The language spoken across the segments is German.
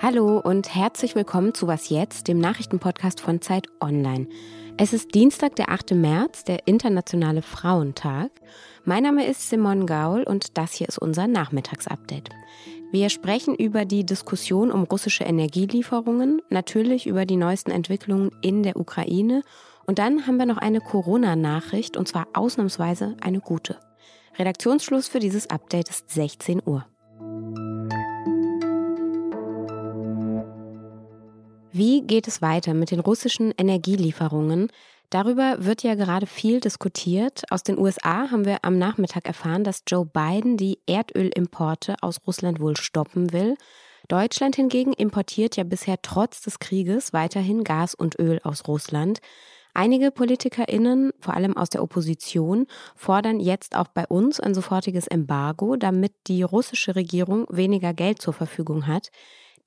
Hallo und herzlich willkommen zu Was jetzt, dem Nachrichtenpodcast von Zeit Online. Es ist Dienstag, der 8. März, der Internationale Frauentag. Mein Name ist Simon Gaul und das hier ist unser Nachmittagsupdate. Wir sprechen über die Diskussion um russische Energielieferungen, natürlich über die neuesten Entwicklungen in der Ukraine und dann haben wir noch eine Corona-Nachricht und zwar ausnahmsweise eine gute. Redaktionsschluss für dieses Update ist 16 Uhr. Wie geht es weiter mit den russischen Energielieferungen? Darüber wird ja gerade viel diskutiert. Aus den USA haben wir am Nachmittag erfahren, dass Joe Biden die Erdölimporte aus Russland wohl stoppen will. Deutschland hingegen importiert ja bisher trotz des Krieges weiterhin Gas und Öl aus Russland. Einige PolitikerInnen, vor allem aus der Opposition, fordern jetzt auch bei uns ein sofortiges Embargo, damit die russische Regierung weniger Geld zur Verfügung hat.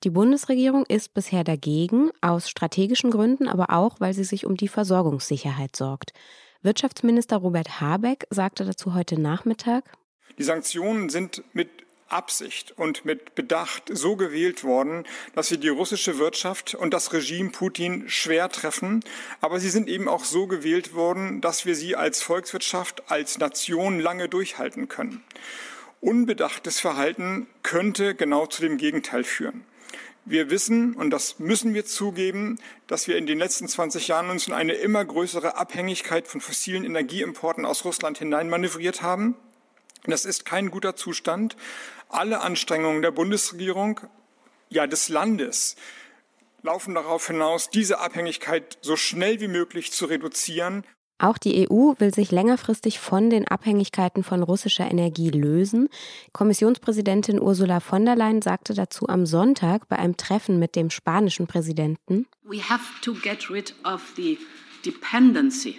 Die Bundesregierung ist bisher dagegen, aus strategischen Gründen, aber auch, weil sie sich um die Versorgungssicherheit sorgt. Wirtschaftsminister Robert Habeck sagte dazu heute Nachmittag, die Sanktionen sind mit Absicht und mit Bedacht so gewählt worden, dass sie die russische Wirtschaft und das Regime Putin schwer treffen. Aber sie sind eben auch so gewählt worden, dass wir sie als Volkswirtschaft, als Nation lange durchhalten können. Unbedachtes Verhalten könnte genau zu dem Gegenteil führen. Wir wissen, und das müssen wir zugeben, dass wir in den letzten 20 Jahren uns in eine immer größere Abhängigkeit von fossilen Energieimporten aus Russland hineinmanövriert haben. Das ist kein guter Zustand. Alle Anstrengungen der Bundesregierung, ja des Landes, laufen darauf hinaus, diese Abhängigkeit so schnell wie möglich zu reduzieren. Auch die EU will sich längerfristig von den Abhängigkeiten von russischer Energie lösen. Kommissionspräsidentin Ursula von der Leyen sagte dazu am Sonntag bei einem Treffen mit dem spanischen Präsidenten: We have to get rid of the dependency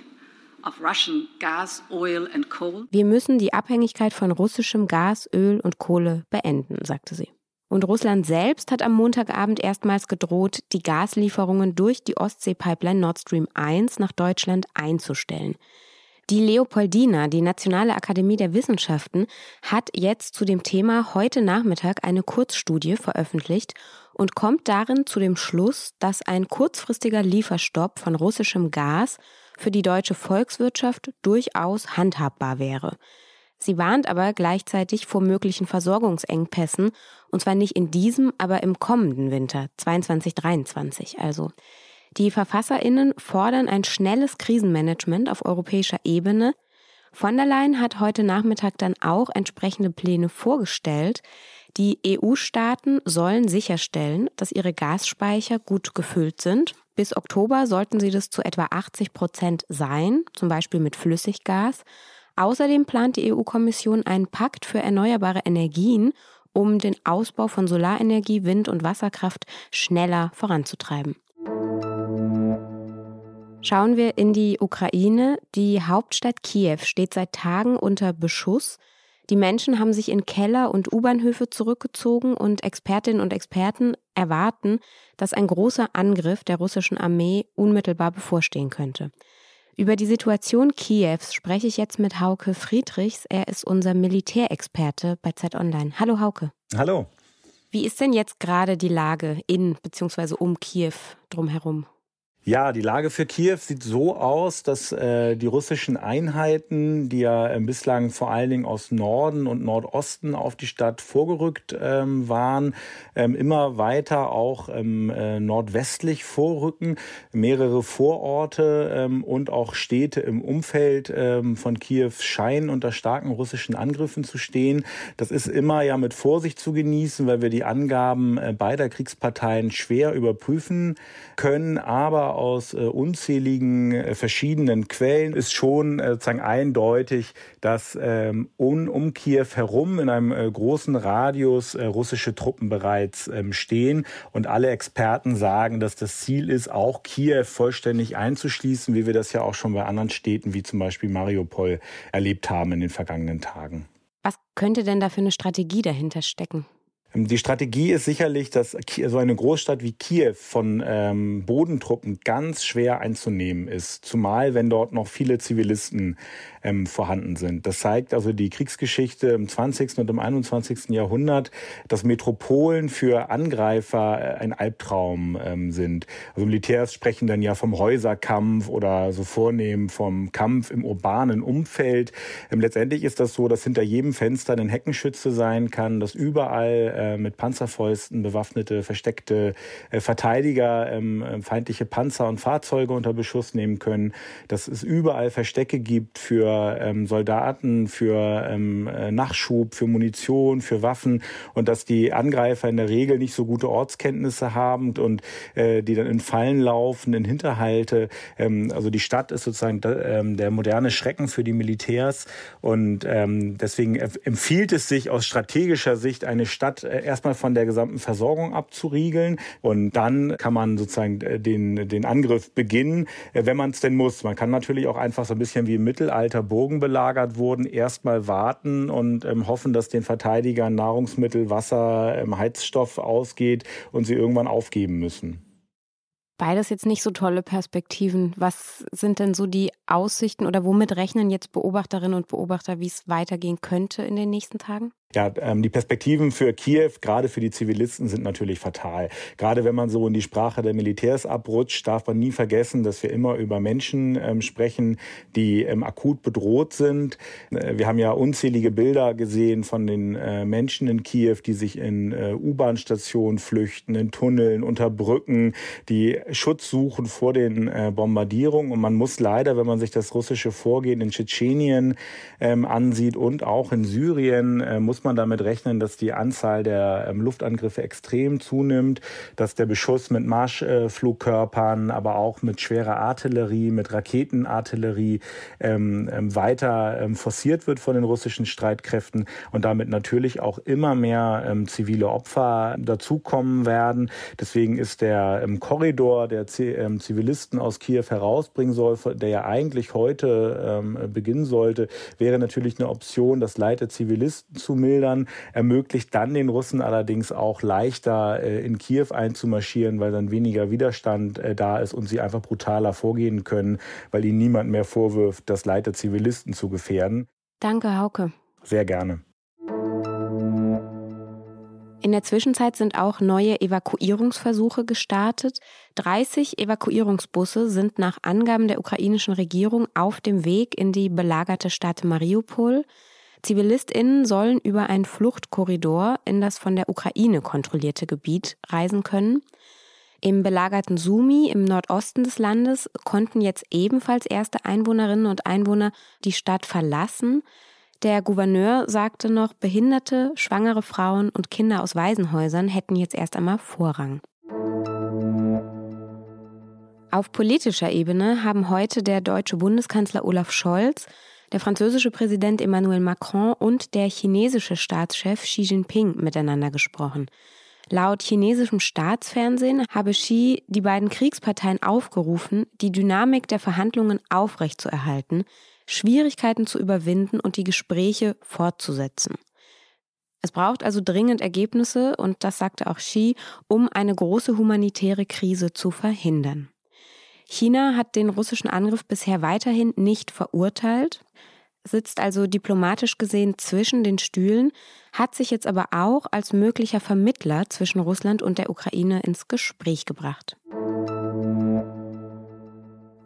Wir müssen die Abhängigkeit von russischem Gas, Öl und Kohle beenden, sagte sie. Und Russland selbst hat am Montagabend erstmals gedroht, die Gaslieferungen durch die Ostsee-Pipeline Nord Stream 1 nach Deutschland einzustellen. Die Leopoldina, die Nationale Akademie der Wissenschaften, hat jetzt zu dem Thema heute Nachmittag eine Kurzstudie veröffentlicht und kommt darin zu dem Schluss, dass ein kurzfristiger Lieferstopp von russischem Gas für die deutsche Volkswirtschaft durchaus handhabbar wäre. Sie warnt aber gleichzeitig vor möglichen Versorgungsengpässen, und zwar nicht in diesem, aber im kommenden Winter 22-23 also. Die Verfasserinnen fordern ein schnelles Krisenmanagement auf europäischer Ebene. Von der Leyen hat heute Nachmittag dann auch entsprechende Pläne vorgestellt. Die EU-Staaten sollen sicherstellen, dass ihre Gasspeicher gut gefüllt sind. Bis Oktober sollten sie das zu etwa 80 Prozent sein, zum Beispiel mit Flüssiggas. Außerdem plant die EU-Kommission einen Pakt für erneuerbare Energien, um den Ausbau von Solarenergie, Wind- und Wasserkraft schneller voranzutreiben. Schauen wir in die Ukraine. Die Hauptstadt Kiew steht seit Tagen unter Beschuss. Die Menschen haben sich in Keller und U-Bahnhöfe zurückgezogen und Expertinnen und Experten erwarten, dass ein großer Angriff der russischen Armee unmittelbar bevorstehen könnte. Über die Situation Kiews spreche ich jetzt mit Hauke Friedrichs. Er ist unser Militärexperte bei Zeit Online. Hallo Hauke. Hallo. Wie ist denn jetzt gerade die Lage in bzw. um Kiew drumherum? Ja, die Lage für Kiew sieht so aus, dass äh, die russischen Einheiten, die ja äh, bislang vor allen Dingen aus Norden und Nordosten auf die Stadt vorgerückt ähm, waren, ähm, immer weiter auch ähm, äh, nordwestlich vorrücken. Mehrere Vororte ähm, und auch Städte im Umfeld ähm, von Kiew scheinen unter starken russischen Angriffen zu stehen. Das ist immer ja mit Vorsicht zu genießen, weil wir die Angaben äh, beider Kriegsparteien schwer überprüfen können. Aber aus äh, unzähligen äh, verschiedenen Quellen ist schon äh, sozusagen eindeutig, dass ähm, um, um Kiew herum in einem großen Radius russische Truppen bereits ähm, stehen. Und alle Experten sagen, dass das Ziel ist, auch Kiew vollständig einzuschließen, wie wir das ja auch schon bei anderen Städten wie zum Beispiel Mariupol erlebt haben in den vergangenen Tagen. Was könnte denn da für eine Strategie dahinter stecken? Ähm, die Strategie ist sicherlich, dass so eine Großstadt wie Kiew von ähm, Bodentruppen ganz schwer einzunehmen ist. Zumal, wenn dort noch viele Zivilisten ähm, vorhanden sind. Das zeigt also die Kriegsgeschichte im 20. und im 21. Jahrhundert, dass Metropolen für Angreifer äh, ein Albtraum ähm, sind. Also Militärs sprechen dann ja vom Häuserkampf oder so vornehm vom Kampf im urbanen Umfeld. Ähm, letztendlich ist das so, dass hinter jedem Fenster ein Heckenschütze sein kann, dass überall äh, mit Panzerfäusten bewaffnete, versteckte äh, Verteidiger ähm, äh, feindliche Panzer und Fahrzeuge unter Beschuss nehmen können, dass es überall Verstecke gibt für ähm, Soldaten, für ähm, äh, Nachschub, für Munition, für Waffen. Und dass die Angreifer in der Regel nicht so gute Ortskenntnisse haben und die dann in Fallen laufen, in Hinterhalte. Also die Stadt ist sozusagen der moderne Schrecken für die Militärs. Und deswegen empfiehlt es sich aus strategischer Sicht eine Stadt erstmal von der gesamten Versorgung abzuriegeln und dann kann man sozusagen äh, den, den Angriff beginnen, äh, wenn man es denn muss. Man kann natürlich auch einfach so ein bisschen wie im Mittelalter Burgen belagert wurden, erstmal warten und ähm, hoffen, dass den Verteidigern Nahrungsmittel, Wasser, ähm, Heizstoff ausgeht und sie irgendwann aufgeben müssen. Beides jetzt nicht so tolle Perspektiven. Was sind denn so die Aussichten oder womit rechnen jetzt Beobachterinnen und Beobachter, wie es weitergehen könnte in den nächsten Tagen? Ja, ähm, die Perspektiven für Kiew, gerade für die Zivilisten, sind natürlich fatal. Gerade wenn man so in die Sprache der Militärs abrutscht, darf man nie vergessen, dass wir immer über Menschen ähm, sprechen, die ähm, akut bedroht sind. Äh, wir haben ja unzählige Bilder gesehen von den äh, Menschen in Kiew, die sich in äh, U-Bahn-Stationen flüchten, in Tunneln, unter Brücken, die Schutz suchen vor den äh, Bombardierungen. Und man muss leider, wenn man sich das russische Vorgehen in Tschetschenien ähm, ansieht und auch in Syrien, äh, muss man damit rechnen, dass die Anzahl der ähm, Luftangriffe extrem zunimmt, dass der Beschuss mit Marschflugkörpern, aber auch mit schwerer Artillerie, mit Raketenartillerie ähm, ähm, weiter ähm, forciert wird von den russischen Streitkräften und damit natürlich auch immer mehr ähm, zivile Opfer dazukommen werden. Deswegen ist der Korridor, der Zivilisten aus Kiew herausbringen soll, der ja eigentlich heute beginnen sollte, wäre natürlich eine Option, das Leid der Zivilisten zu milden Bildern, ermöglicht dann den Russen allerdings auch leichter äh, in Kiew einzumarschieren, weil dann weniger Widerstand äh, da ist und sie einfach brutaler vorgehen können, weil ihnen niemand mehr vorwirft, das Leid der Zivilisten zu gefährden. Danke, Hauke. Sehr gerne. In der Zwischenzeit sind auch neue Evakuierungsversuche gestartet. 30 Evakuierungsbusse sind nach Angaben der ukrainischen Regierung auf dem Weg in die belagerte Stadt Mariupol. ZivilistInnen sollen über einen Fluchtkorridor in das von der Ukraine kontrollierte Gebiet reisen können. Im belagerten Sumi im Nordosten des Landes konnten jetzt ebenfalls erste Einwohnerinnen und Einwohner die Stadt verlassen. Der Gouverneur sagte noch, Behinderte, schwangere Frauen und Kinder aus Waisenhäusern hätten jetzt erst einmal Vorrang. Auf politischer Ebene haben heute der deutsche Bundeskanzler Olaf Scholz der französische Präsident Emmanuel Macron und der chinesische Staatschef Xi Jinping miteinander gesprochen. Laut chinesischem Staatsfernsehen habe Xi die beiden Kriegsparteien aufgerufen, die Dynamik der Verhandlungen aufrechtzuerhalten, Schwierigkeiten zu überwinden und die Gespräche fortzusetzen. Es braucht also dringend Ergebnisse, und das sagte auch Xi, um eine große humanitäre Krise zu verhindern. China hat den russischen Angriff bisher weiterhin nicht verurteilt, sitzt also diplomatisch gesehen zwischen den Stühlen, hat sich jetzt aber auch als möglicher Vermittler zwischen Russland und der Ukraine ins Gespräch gebracht.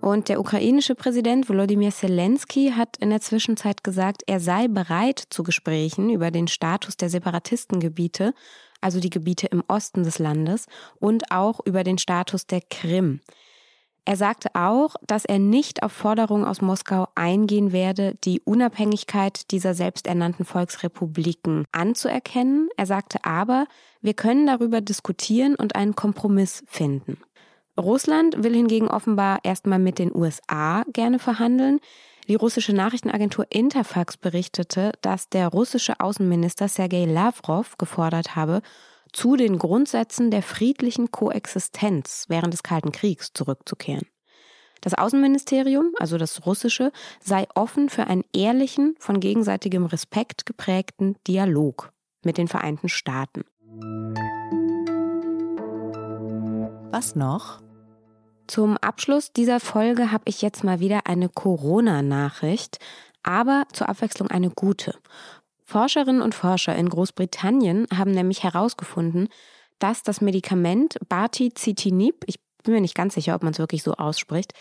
Und der ukrainische Präsident Volodymyr Zelensky hat in der Zwischenzeit gesagt, er sei bereit zu Gesprächen über den Status der Separatistengebiete, also die Gebiete im Osten des Landes, und auch über den Status der Krim. Er sagte auch, dass er nicht auf Forderungen aus Moskau eingehen werde, die Unabhängigkeit dieser selbsternannten Volksrepubliken anzuerkennen. Er sagte aber, wir können darüber diskutieren und einen Kompromiss finden. Russland will hingegen offenbar erstmal mit den USA gerne verhandeln. Die russische Nachrichtenagentur Interfax berichtete, dass der russische Außenminister Sergei Lavrov gefordert habe, zu den Grundsätzen der friedlichen Koexistenz während des Kalten Kriegs zurückzukehren. Das Außenministerium, also das russische, sei offen für einen ehrlichen, von gegenseitigem Respekt geprägten Dialog mit den Vereinten Staaten. Was noch? Zum Abschluss dieser Folge habe ich jetzt mal wieder eine Corona-Nachricht. aber zur Abwechslung eine gute. Forscherinnen und Forscher in Großbritannien haben nämlich herausgefunden, dass das Medikament Bartizitinib, ich bin mir nicht ganz sicher, ob man es wirklich so ausspricht,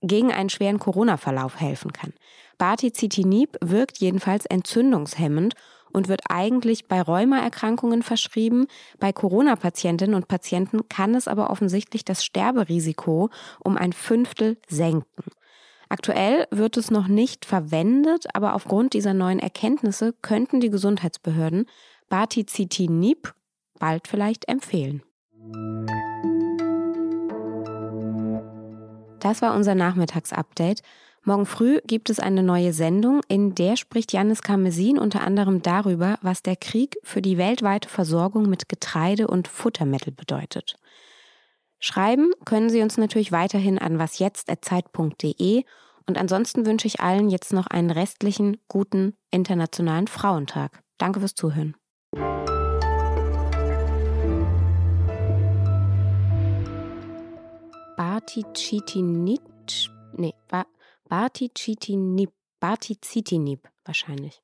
gegen einen schweren Corona-Verlauf helfen kann. Bartizitinib wirkt jedenfalls entzündungshemmend und wird eigentlich bei Rheumaerkrankungen verschrieben. Bei Corona-Patientinnen und Patienten kann es aber offensichtlich das Sterberisiko um ein Fünftel senken. Aktuell wird es noch nicht verwendet, aber aufgrund dieser neuen Erkenntnisse könnten die Gesundheitsbehörden Bartizitinib bald vielleicht empfehlen. Das war unser Nachmittagsupdate. Morgen früh gibt es eine neue Sendung, in der spricht Janis Karmesin unter anderem darüber, was der Krieg für die weltweite Versorgung mit Getreide und Futtermittel bedeutet. Schreiben können Sie uns natürlich weiterhin an wasjetzt.zeit.de und ansonsten wünsche ich allen jetzt noch einen restlichen, guten Internationalen Frauentag. Danke fürs Zuhören. Bartichitinit, nee, Bartichitinib, Bartizitinib wahrscheinlich.